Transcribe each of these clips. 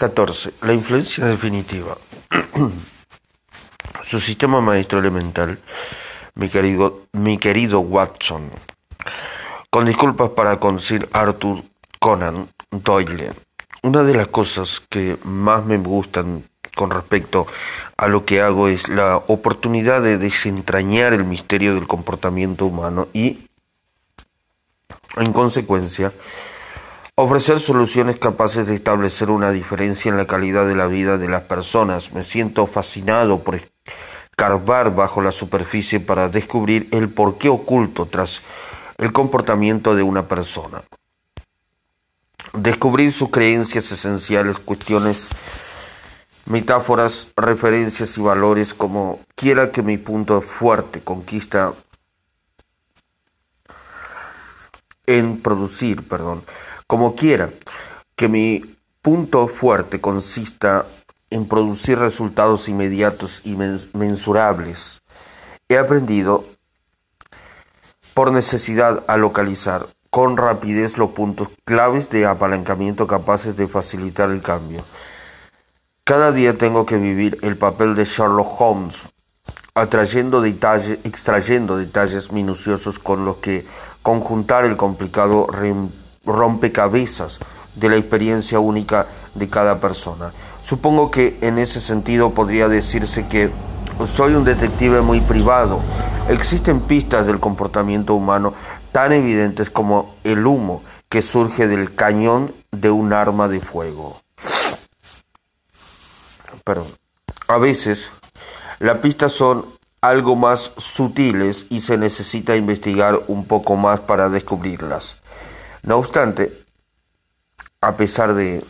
14. La influencia definitiva. Su sistema maestro elemental, mi querido, mi querido Watson. Con disculpas para con Sir Arthur Conan Doyle. Una de las cosas que más me gustan con respecto a lo que hago es la oportunidad de desentrañar el misterio del comportamiento humano y, en consecuencia, ofrecer soluciones capaces de establecer una diferencia en la calidad de la vida de las personas. Me siento fascinado por escarbar bajo la superficie para descubrir el porqué oculto tras el comportamiento de una persona. Descubrir sus creencias esenciales, cuestiones, metáforas, referencias y valores como quiera que mi punto fuerte conquista en producir, perdón, como quiera que mi punto fuerte consista en producir resultados inmediatos y mensurables. He aprendido por necesidad a localizar con rapidez los puntos claves de apalancamiento capaces de facilitar el cambio. Cada día tengo que vivir el papel de Sherlock Holmes, atrayendo detalles, extrayendo detalles minuciosos con los que conjuntar el complicado rompecabezas de la experiencia única de cada persona. Supongo que en ese sentido podría decirse que soy un detective muy privado. Existen pistas del comportamiento humano tan evidentes como el humo que surge del cañón de un arma de fuego. Pero a veces las pistas son algo más sutiles y se necesita investigar un poco más para descubrirlas. No obstante, a pesar de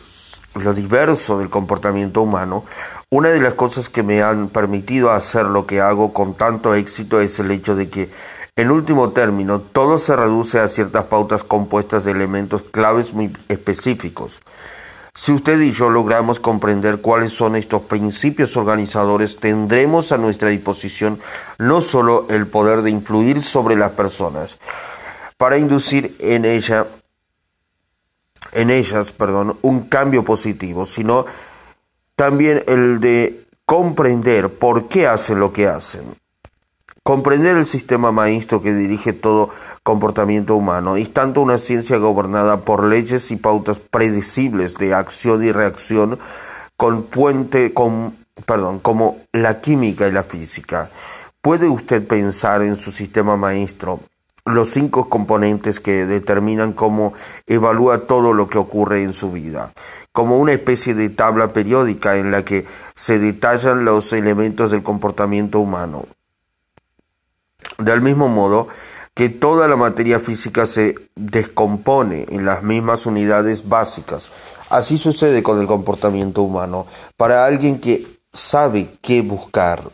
lo diverso del comportamiento humano, una de las cosas que me han permitido hacer lo que hago con tanto éxito es el hecho de que, en último término, todo se reduce a ciertas pautas compuestas de elementos claves muy específicos. Si usted y yo logramos comprender cuáles son estos principios organizadores, tendremos a nuestra disposición no solo el poder de influir sobre las personas, para inducir en ella en ellas, perdón, un cambio positivo, sino también el de comprender por qué hacen lo que hacen. Comprender el sistema maestro que dirige todo comportamiento humano es tanto una ciencia gobernada por leyes y pautas predecibles de acción y reacción con puente, con, perdón, como la química y la física. ¿Puede usted pensar en su sistema maestro los cinco componentes que determinan cómo evalúa todo lo que ocurre en su vida, como una especie de tabla periódica en la que se detallan los elementos del comportamiento humano. Del mismo modo que toda la materia física se descompone en las mismas unidades básicas, así sucede con el comportamiento humano. Para alguien que sabe qué buscar,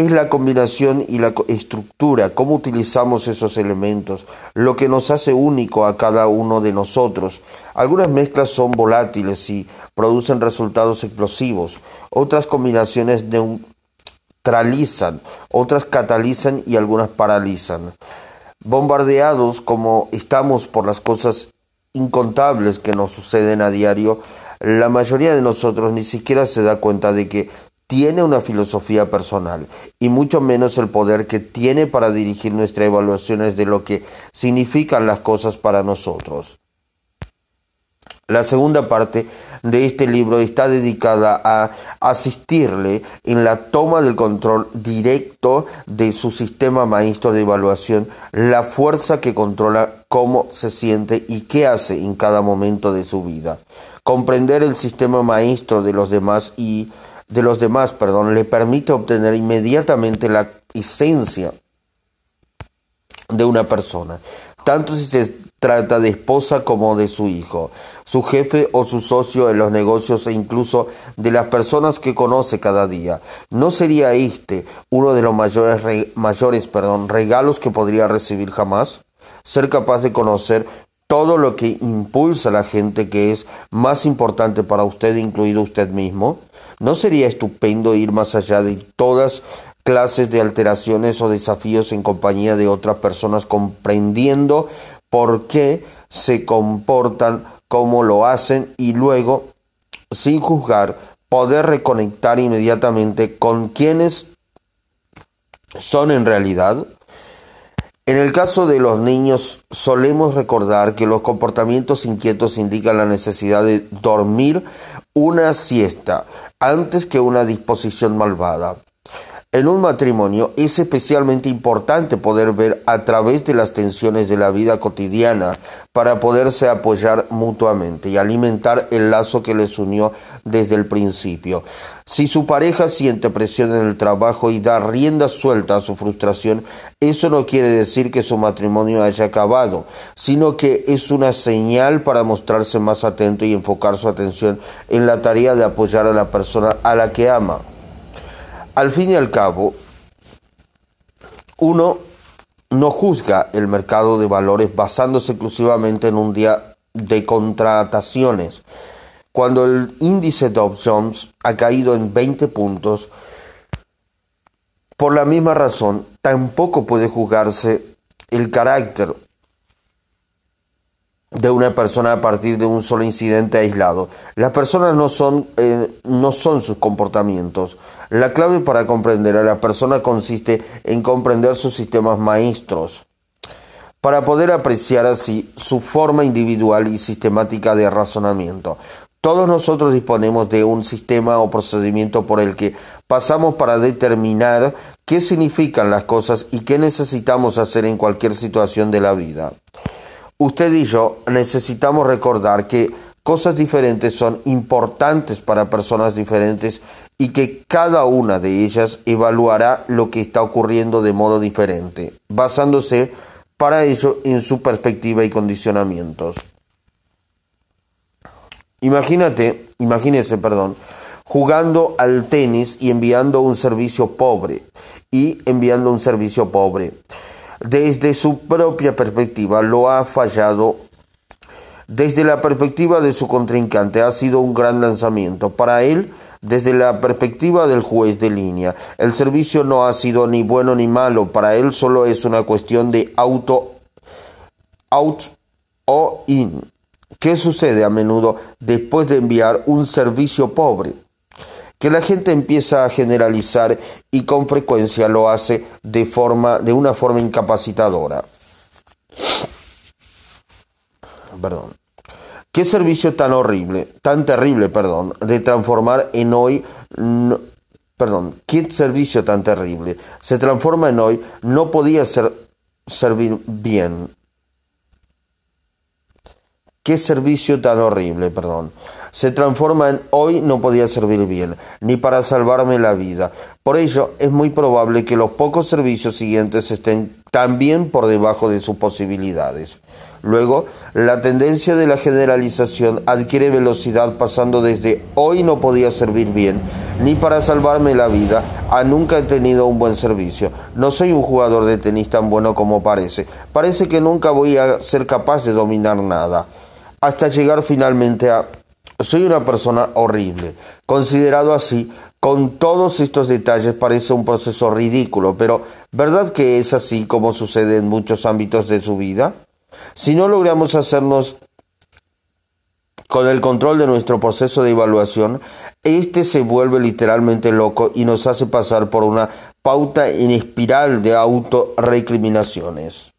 es la combinación y la estructura, cómo utilizamos esos elementos, lo que nos hace único a cada uno de nosotros. Algunas mezclas son volátiles y producen resultados explosivos, otras combinaciones neutralizan, otras catalizan y algunas paralizan. Bombardeados como estamos por las cosas incontables que nos suceden a diario, la mayoría de nosotros ni siquiera se da cuenta de que tiene una filosofía personal y mucho menos el poder que tiene para dirigir nuestras evaluaciones de lo que significan las cosas para nosotros. La segunda parte de este libro está dedicada a asistirle en la toma del control directo de su sistema maestro de evaluación, la fuerza que controla cómo se siente y qué hace en cada momento de su vida. Comprender el sistema maestro de los demás y de los demás, perdón, le permite obtener inmediatamente la esencia de una persona, tanto si se trata de esposa como de su hijo, su jefe o su socio en los negocios e incluso de las personas que conoce cada día. ¿No sería este uno de los mayores, mayores perdón, regalos que podría recibir jamás? Ser capaz de conocer todo lo que impulsa a la gente que es más importante para usted, incluido usted mismo? ¿No sería estupendo ir más allá de todas clases de alteraciones o desafíos en compañía de otras personas, comprendiendo por qué se comportan como lo hacen y luego sin juzgar, poder reconectar inmediatamente con quienes son en realidad? En el caso de los niños, solemos recordar que los comportamientos inquietos indican la necesidad de dormir una siesta antes que una disposición malvada. En un matrimonio es especialmente importante poder ver a través de las tensiones de la vida cotidiana para poderse apoyar mutuamente y alimentar el lazo que les unió desde el principio. Si su pareja siente presión en el trabajo y da rienda suelta a su frustración, eso no quiere decir que su matrimonio haya acabado, sino que es una señal para mostrarse más atento y enfocar su atención en la tarea de apoyar a la persona a la que ama. Al fin y al cabo, uno no juzga el mercado de valores basándose exclusivamente en un día de contrataciones. Cuando el índice Dow Jones ha caído en 20 puntos, por la misma razón, tampoco puede juzgarse el carácter de una persona a partir de un solo incidente aislado. Las personas no son, eh, no son sus comportamientos. La clave para comprender a la persona consiste en comprender sus sistemas maestros, para poder apreciar así su forma individual y sistemática de razonamiento. Todos nosotros disponemos de un sistema o procedimiento por el que pasamos para determinar qué significan las cosas y qué necesitamos hacer en cualquier situación de la vida usted y yo necesitamos recordar que cosas diferentes son importantes para personas diferentes y que cada una de ellas evaluará lo que está ocurriendo de modo diferente, basándose para ello en su perspectiva y condicionamientos. Imagínate, imagínese, perdón, jugando al tenis y enviando un servicio pobre y enviando un servicio pobre desde su propia perspectiva lo ha fallado. Desde la perspectiva de su contrincante ha sido un gran lanzamiento. Para él, desde la perspectiva del juez de línea, el servicio no ha sido ni bueno ni malo. Para él solo es una cuestión de auto, out o in. ¿Qué sucede a menudo después de enviar un servicio pobre? Que la gente empieza a generalizar y con frecuencia lo hace de, forma, de una forma incapacitadora. Perdón. Qué servicio tan horrible, tan terrible, perdón, de transformar en hoy, perdón, qué servicio tan terrible, se transforma en hoy, no podía ser, servir bien. Qué servicio tan horrible, perdón se transforma en hoy no podía servir bien, ni para salvarme la vida. Por ello, es muy probable que los pocos servicios siguientes estén también por debajo de sus posibilidades. Luego, la tendencia de la generalización adquiere velocidad pasando desde hoy no podía servir bien, ni para salvarme la vida, a nunca he tenido un buen servicio. No soy un jugador de tenis tan bueno como parece. Parece que nunca voy a ser capaz de dominar nada. Hasta llegar finalmente a soy una persona horrible. Considerado así, con todos estos detalles parece un proceso ridículo, pero ¿verdad que es así como sucede en muchos ámbitos de su vida? Si no logramos hacernos con el control de nuestro proceso de evaluación, este se vuelve literalmente loco y nos hace pasar por una pauta en espiral de autorrecriminaciones.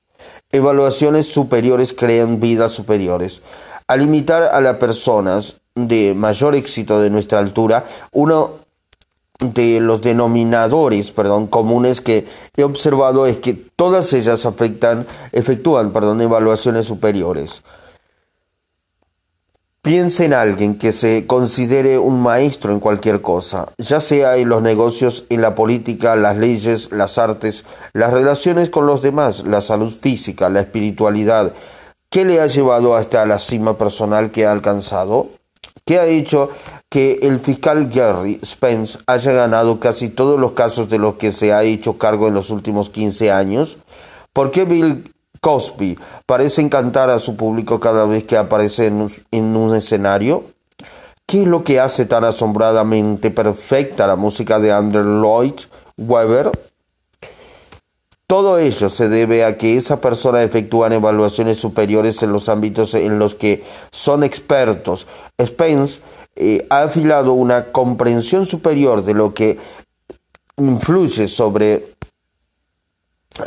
Evaluaciones superiores crean vidas superiores. Al limitar a las personas de mayor éxito de nuestra altura, uno de los denominadores, perdón, comunes que he observado es que todas ellas afectan, efectúan, perdón, evaluaciones superiores. Piensa en alguien que se considere un maestro en cualquier cosa, ya sea en los negocios, en la política, las leyes, las artes, las relaciones con los demás, la salud física, la espiritualidad. ¿Qué le ha llevado hasta la cima personal que ha alcanzado? ¿Qué ha hecho que el fiscal Gary Spence haya ganado casi todos los casos de los que se ha hecho cargo en los últimos 15 años? ¿Por qué Bill Cosby parece encantar a su público cada vez que aparece en un, escenario? ¿Qué es lo que hace tan asombradamente perfecta la música de Andrew Lloyd Webber? Todo ello se debe a que esas personas efectúan evaluaciones superiores en los ámbitos en los que son expertos. Spence eh, ha afilado una comprensión superior de lo que influye sobre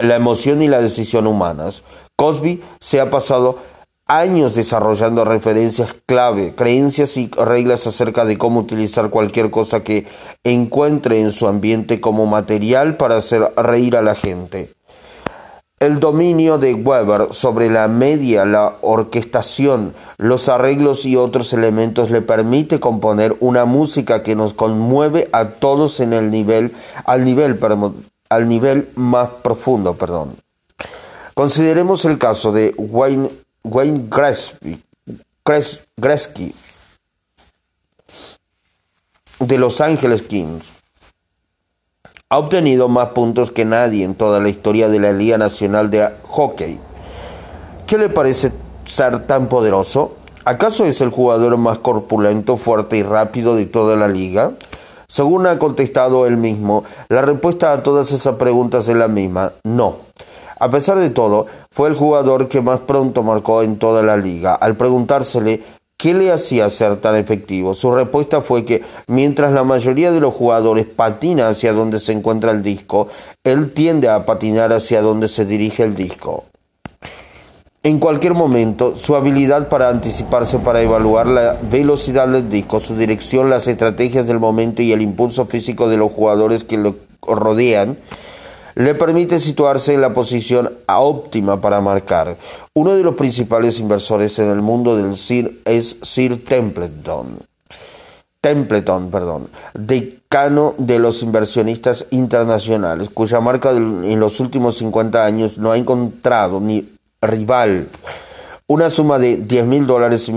la emoción y la decisión humanas. Cosby se ha pasado años desarrollando referencias clave, creencias y reglas acerca de cómo utilizar cualquier cosa que encuentre en su ambiente como material para hacer reír a la gente. El dominio de Weber sobre la media, la orquestación, los arreglos y otros elementos le permite componer una música que nos conmueve a todos en el nivel, al nivel, al nivel más profundo, perdón. Consideremos el caso de Wayne, Wayne Gretzky de Los Ángeles Kings ha obtenido más puntos que nadie en toda la historia de la Liga Nacional de Hockey. ¿Qué le parece ser tan poderoso? ¿Acaso es el jugador más corpulento, fuerte y rápido de toda la liga? Según ha contestado él mismo, la respuesta a todas esas preguntas es la misma, no. A pesar de todo, fue el jugador que más pronto marcó en toda la liga. Al preguntársele ¿Qué le hacía ser tan efectivo? Su respuesta fue que mientras la mayoría de los jugadores patina hacia donde se encuentra el disco, él tiende a patinar hacia donde se dirige el disco. En cualquier momento, su habilidad para anticiparse para evaluar la velocidad del disco, su dirección, las estrategias del momento y el impulso físico de los jugadores que lo rodean, le permite situarse en la posición óptima para marcar. Uno de los principales inversores en el mundo del CIR es Sir Templeton. Templeton, perdón, decano de los inversionistas internacionales, cuya marca en los últimos 50 años no ha encontrado ni rival. Una suma de 10 mil dólares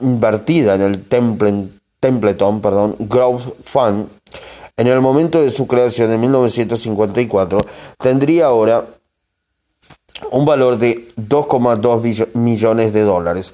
invertida en el Templeton perdón, Growth Fund en el momento de su creación en 1954, tendría ahora un valor de 2,2 millones de dólares.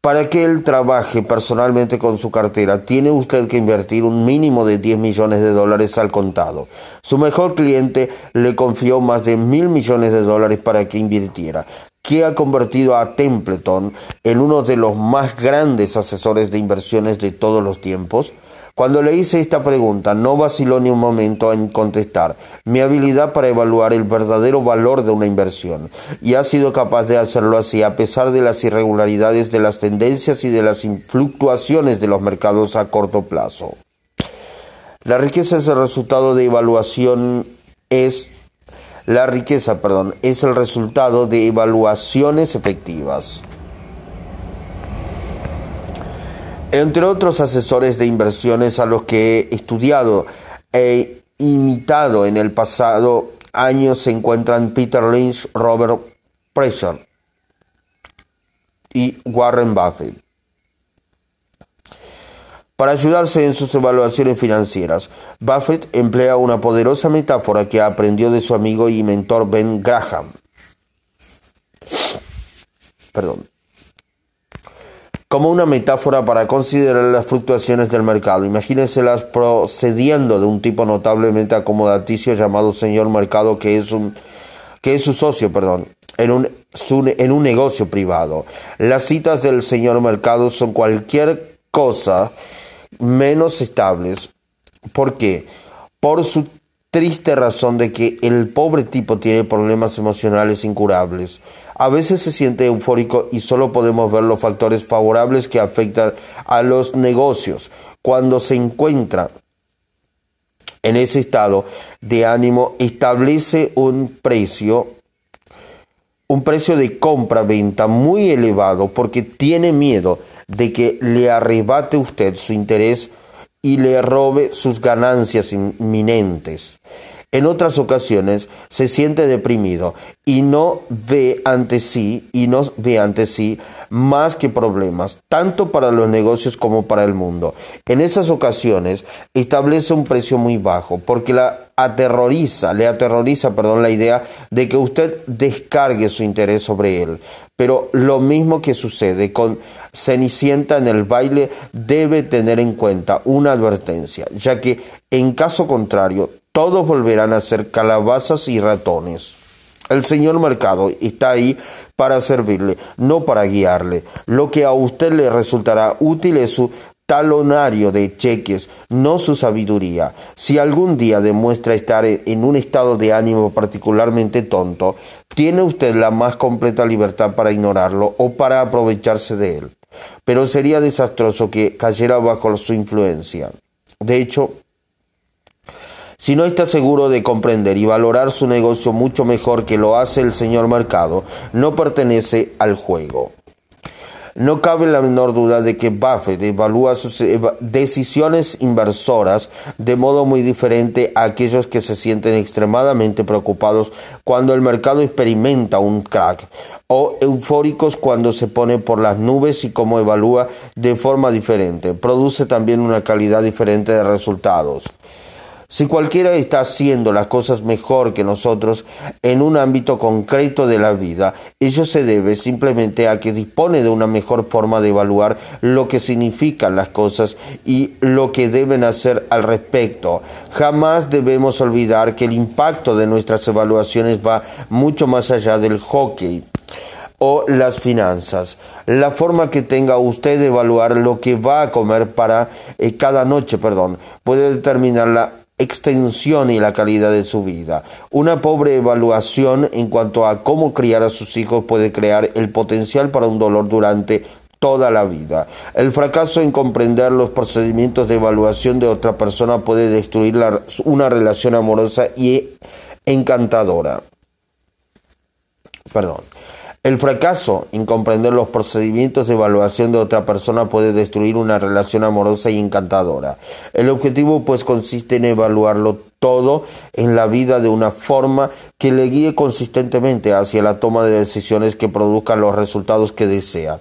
Para que él trabaje personalmente con su cartera, tiene usted que invertir un mínimo de 10 millones de dólares al contado. Su mejor cliente le confió más de mil millones de dólares para que invirtiera, que ha convertido a Templeton en uno de los más grandes asesores de inversiones de todos los tiempos. Cuando le hice esta pregunta, no vaciló ni un momento en contestar mi habilidad para evaluar el verdadero valor de una inversión, y ha sido capaz de hacerlo así a pesar de las irregularidades de las tendencias y de las fluctuaciones de los mercados a corto plazo. La riqueza es el resultado de evaluación es la riqueza, perdón, es el resultado de evaluaciones efectivas. Entre otros asesores de inversiones a los que he estudiado e imitado en el pasado año se encuentran Peter Lynch, Robert Pressure y Warren Buffett. Para ayudarse en sus evaluaciones financieras, Buffett emplea una poderosa metáfora que aprendió de su amigo y mentor Ben Graham. Perdón como una metáfora para considerar las fluctuaciones del mercado. Imagínenselas procediendo de un tipo notablemente acomodaticio llamado señor mercado que es un que es su socio, perdón, en un, en un negocio privado. Las citas del señor mercado son cualquier cosa menos estables. ¿Por qué? Por su triste razón de que el pobre tipo tiene problemas emocionales incurables. A veces se siente eufórico y solo podemos ver los factores favorables que afectan a los negocios. Cuando se encuentra en ese estado de ánimo, establece un precio, un precio de compra-venta muy elevado porque tiene miedo de que le arrebate usted su interés y le robe sus ganancias inminentes. En otras ocasiones se siente deprimido y no ve ante sí y no ve ante sí más que problemas, tanto para los negocios como para el mundo. En esas ocasiones establece un precio muy bajo porque la aterroriza, le aterroriza, perdón, la idea de que usted descargue su interés sobre él. Pero lo mismo que sucede con Cenicienta en el baile debe tener en cuenta una advertencia, ya que en caso contrario todos volverán a ser calabazas y ratones. El señor mercado está ahí para servirle, no para guiarle. Lo que a usted le resultará útil es su talonario de cheques, no su sabiduría. Si algún día demuestra estar en un estado de ánimo particularmente tonto, tiene usted la más completa libertad para ignorarlo o para aprovecharse de él. Pero sería desastroso que cayera bajo su influencia. De hecho, si no está seguro de comprender y valorar su negocio mucho mejor que lo hace el señor mercado, no pertenece al juego. No cabe la menor duda de que Buffett evalúa sus decisiones inversoras de modo muy diferente a aquellos que se sienten extremadamente preocupados cuando el mercado experimenta un crack o eufóricos cuando se pone por las nubes y como evalúa de forma diferente. Produce también una calidad diferente de resultados. Si cualquiera está haciendo las cosas mejor que nosotros en un ámbito concreto de la vida, ello se debe simplemente a que dispone de una mejor forma de evaluar lo que significan las cosas y lo que deben hacer al respecto. Jamás debemos olvidar que el impacto de nuestras evaluaciones va mucho más allá del hockey o las finanzas. La forma que tenga usted de evaluar lo que va a comer para eh, cada noche, perdón, puede determinar la extensión y la calidad de su vida. Una pobre evaluación en cuanto a cómo criar a sus hijos puede crear el potencial para un dolor durante toda la vida. El fracaso en comprender los procedimientos de evaluación de otra persona puede destruir una relación amorosa y encantadora. Perdón. El fracaso en comprender los procedimientos de evaluación de otra persona puede destruir una relación amorosa y encantadora. El objetivo pues consiste en evaluarlo todo en la vida de una forma que le guíe consistentemente hacia la toma de decisiones que produzcan los resultados que desea.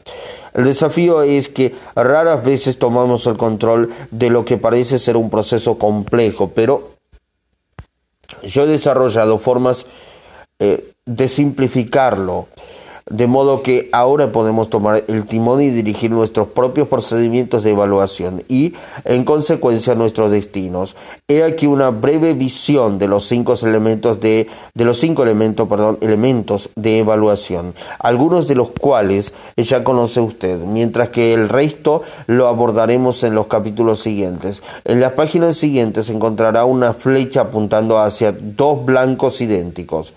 El desafío es que raras veces tomamos el control de lo que parece ser un proceso complejo, pero yo he desarrollado formas eh, de simplificarlo de modo que ahora podemos tomar el timón y dirigir nuestros propios procedimientos de evaluación y, en consecuencia, nuestros destinos. He aquí una breve visión de los cinco elementos de, los cinco elementos, perdón, elementos de evaluación, algunos de los cuales ya conoce usted, mientras que el resto lo abordaremos en los capítulos siguientes. En las páginas siguientes encontrará una flecha apuntando hacia dos blancos idénticos.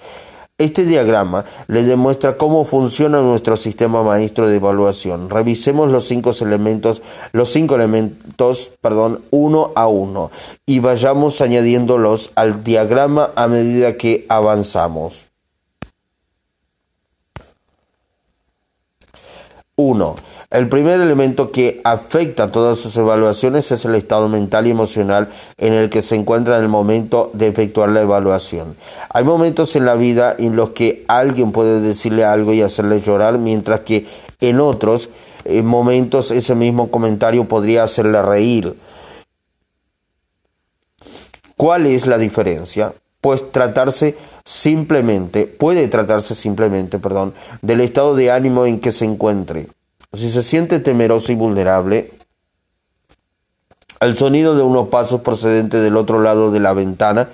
Este diagrama le demuestra cómo funciona nuestro sistema maestro de evaluación. Revisemos los cinco elementos, los cinco elementos, perdón, uno a uno y vayamos añadiéndolos al diagrama a medida que avanzamos. 1. El primer elemento que afecta todas sus evaluaciones es el estado mental y emocional en el que se encuentra en el momento de efectuar la evaluación. Hay momentos en la vida en los que alguien puede decirle algo y hacerle llorar, mientras que en otros eh, momentos ese mismo comentario podría hacerle reír. ¿Cuál es la diferencia? Pues tratarse simplemente, puede tratarse simplemente, perdón, del estado de ánimo en que se encuentre. Si se siente temeroso y vulnerable, al sonido de unos pasos procedentes del otro lado de la ventana,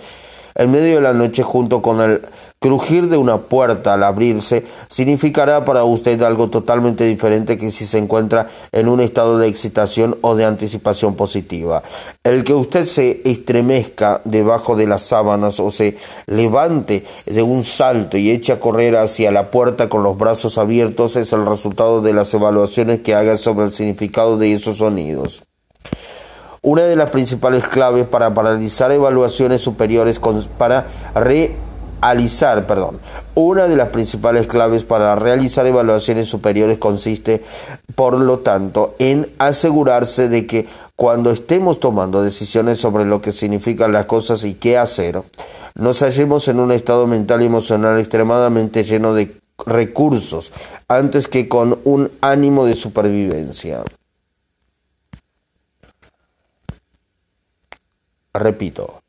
en medio de la noche junto con el crujir de una puerta al abrirse significará para usted algo totalmente diferente que si se encuentra en un estado de excitación o de anticipación positiva. El que usted se estremezca debajo de las sábanas o se levante de un salto y eche a correr hacia la puerta con los brazos abiertos es el resultado de las evaluaciones que haga sobre el significado de esos sonidos. Una de las principales claves para paralizar evaluaciones superiores para realizar, perdón, una de las principales claves para realizar evaluaciones superiores consiste, por lo tanto, en asegurarse de que cuando estemos tomando decisiones sobre lo que significan las cosas y qué hacer, nos hallemos en un estado mental y emocional extremadamente lleno de recursos antes que con un ánimo de supervivencia. Repito,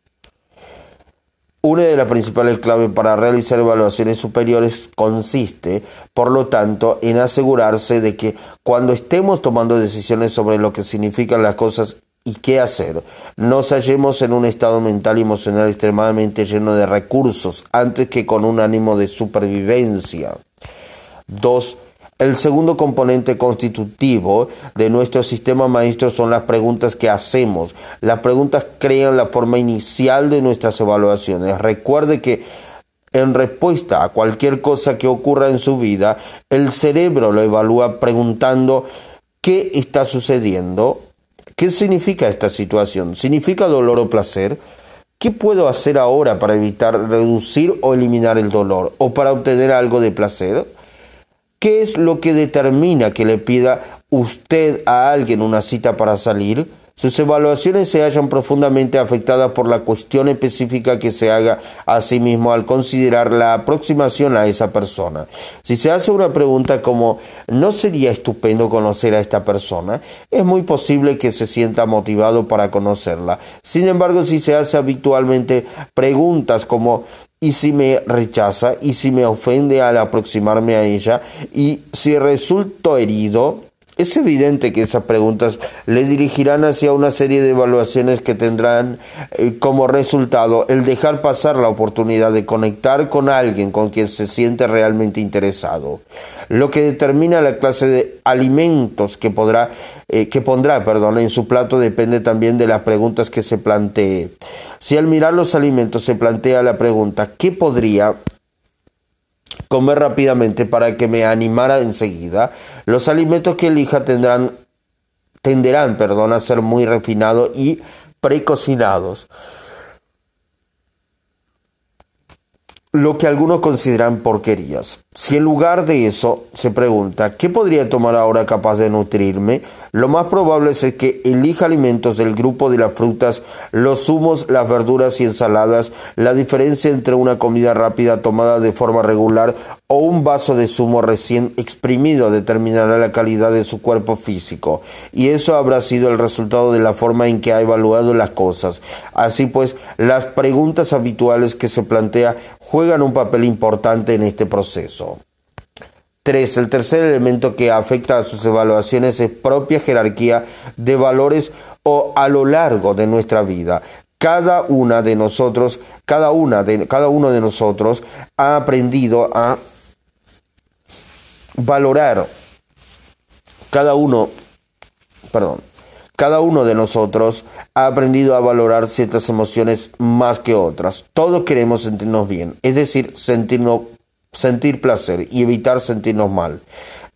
una de las principales claves para realizar evaluaciones superiores consiste, por lo tanto, en asegurarse de que cuando estemos tomando decisiones sobre lo que significan las cosas y qué hacer. Nos hallemos en un estado mental y emocional extremadamente lleno de recursos, antes que con un ánimo de supervivencia. 2. El segundo componente constitutivo de nuestro sistema maestro son las preguntas que hacemos. Las preguntas crean la forma inicial de nuestras evaluaciones. Recuerde que en respuesta a cualquier cosa que ocurra en su vida, el cerebro lo evalúa preguntando ¿qué está sucediendo? ¿Qué significa esta situación? ¿Significa dolor o placer? ¿Qué puedo hacer ahora para evitar reducir o eliminar el dolor o para obtener algo de placer? ¿Qué es lo que determina que le pida usted a alguien una cita para salir? Sus evaluaciones se hallan profundamente afectadas por la cuestión específica que se haga a sí mismo al considerar la aproximación a esa persona. Si se hace una pregunta como ¿no sería estupendo conocer a esta persona? Es muy posible que se sienta motivado para conocerla. Sin embargo, si se hace habitualmente preguntas como y si me rechaza y si me ofende al aproximarme a ella y si resulto herido, es evidente que esas preguntas le dirigirán hacia una serie de evaluaciones que tendrán eh, como resultado el dejar pasar la oportunidad de conectar con alguien con quien se siente realmente interesado. Lo que determina la clase de alimentos que, podrá, eh, que pondrá perdón, en su plato depende también de las preguntas que se plantee. Si al mirar los alimentos se plantea la pregunta ¿qué podría comer rápidamente para que me animara enseguida. Los alimentos que elija tendrán, tenderán perdón, a ser muy refinados y precocinados. lo que algunos consideran porquerías. Si en lugar de eso se pregunta, ¿qué podría tomar ahora capaz de nutrirme? Lo más probable es que elija alimentos del grupo de las frutas, los zumos, las verduras y ensaladas. La diferencia entre una comida rápida tomada de forma regular o un vaso de zumo recién exprimido determinará la calidad de su cuerpo físico. Y eso habrá sido el resultado de la forma en que ha evaluado las cosas. Así pues, las preguntas habituales que se plantea juegan un papel importante en este proceso. 3. El tercer elemento que afecta a sus evaluaciones es propia jerarquía de valores o a lo largo de nuestra vida. Cada una de nosotros, cada una de cada uno de nosotros ha aprendido a valorar cada uno, perdón, cada uno de nosotros ha aprendido a valorar ciertas emociones más que otras. Todos queremos sentirnos bien, es decir, sentirnos, sentir placer y evitar sentirnos mal.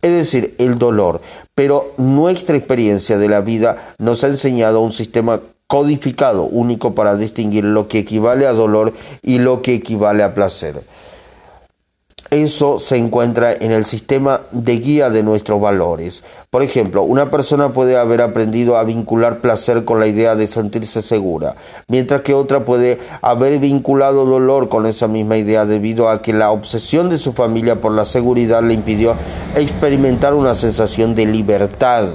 Es decir, el dolor. Pero nuestra experiencia de la vida nos ha enseñado un sistema codificado, único para distinguir lo que equivale a dolor y lo que equivale a placer. Eso se encuentra en el sistema de guía de nuestros valores. Por ejemplo, una persona puede haber aprendido a vincular placer con la idea de sentirse segura, mientras que otra puede haber vinculado dolor con esa misma idea debido a que la obsesión de su familia por la seguridad le impidió experimentar una sensación de libertad.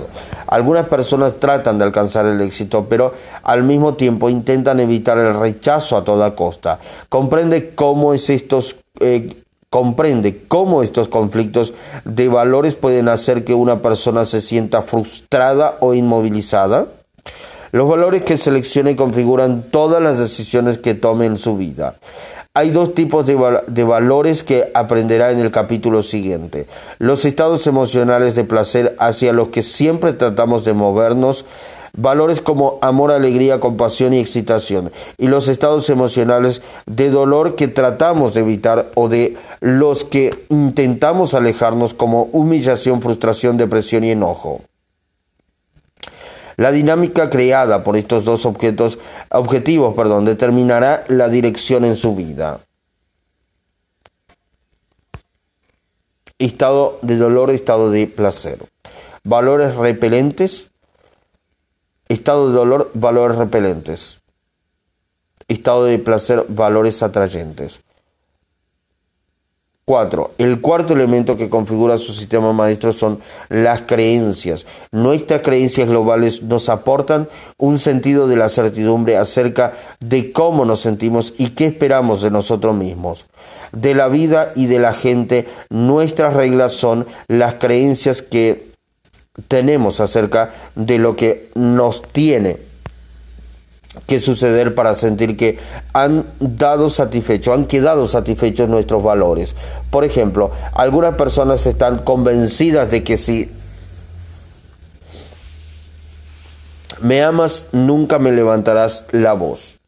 Algunas personas tratan de alcanzar el éxito, pero al mismo tiempo intentan evitar el rechazo a toda costa. Comprende cómo es estos eh, comprende cómo estos conflictos de valores pueden hacer que una persona se sienta frustrada o inmovilizada. Los valores que selecciona y configuran todas las decisiones que tome en su vida. Hay dos tipos de, de, valores que aprenderá en el capítulo siguiente. Los estados emocionales de placer hacia los que siempre tratamos de movernos valores como amor, alegría, compasión y excitación, y los estados emocionales de dolor que tratamos de evitar o de los que intentamos alejarnos como humillación, frustración, depresión y enojo. La dinámica creada por estos dos objetos, objetivos perdón, determinará la dirección en su vida. Estado de dolor, estado de placer. Valores repelentes, Estado de dolor, valores repelentes. Estado de placer, valores atrayentes. 4. El cuarto elemento que configura su sistema maestro son las creencias. Nuestras creencias globales nos aportan un sentido de la certidumbre acerca de cómo nos sentimos y qué esperamos de nosotros mismos. De la vida y de la gente, nuestras reglas son las creencias que tenemos acerca de lo que nos tiene que suceder para sentir que han dado satisfecho, han quedado satisfechos nuestros valores. Por ejemplo, algunas personas están convencidas de que si me amas, nunca me levantarás la voz.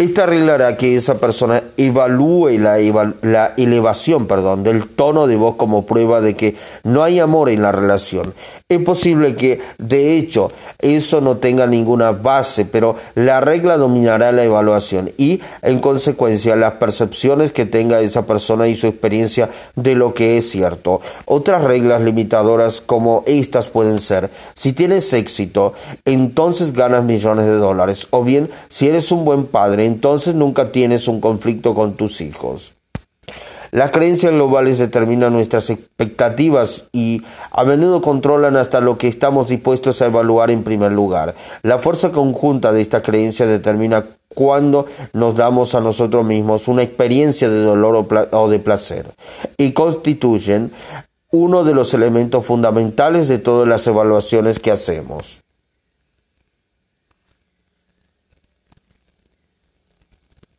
Esta arreglará que esa persona evalúe la, la, elevación perdón, del tono de voz como prueba de que no hay amor en la relación. Es posible que, de hecho, eso no tenga ninguna base, pero la regla dominará la evaluación y, en consecuencia, las percepciones que tenga esa persona y su experiencia de lo que es cierto. Otras reglas limitadoras como estas pueden ser, si tienes éxito, entonces ganas millones de dólares, o bien, si eres un buen padre, entonces nunca tienes un conflicto con tus hijos. Las creencias globales determinan nuestras expectativas y a menudo controlan hasta lo que estamos dispuestos a evaluar en primer lugar. La fuerza conjunta de esta creencia determina cuándo nos damos a nosotros mismos una experiencia de dolor o, de placer y constituyen uno de los elementos fundamentales de todas las evaluaciones que hacemos.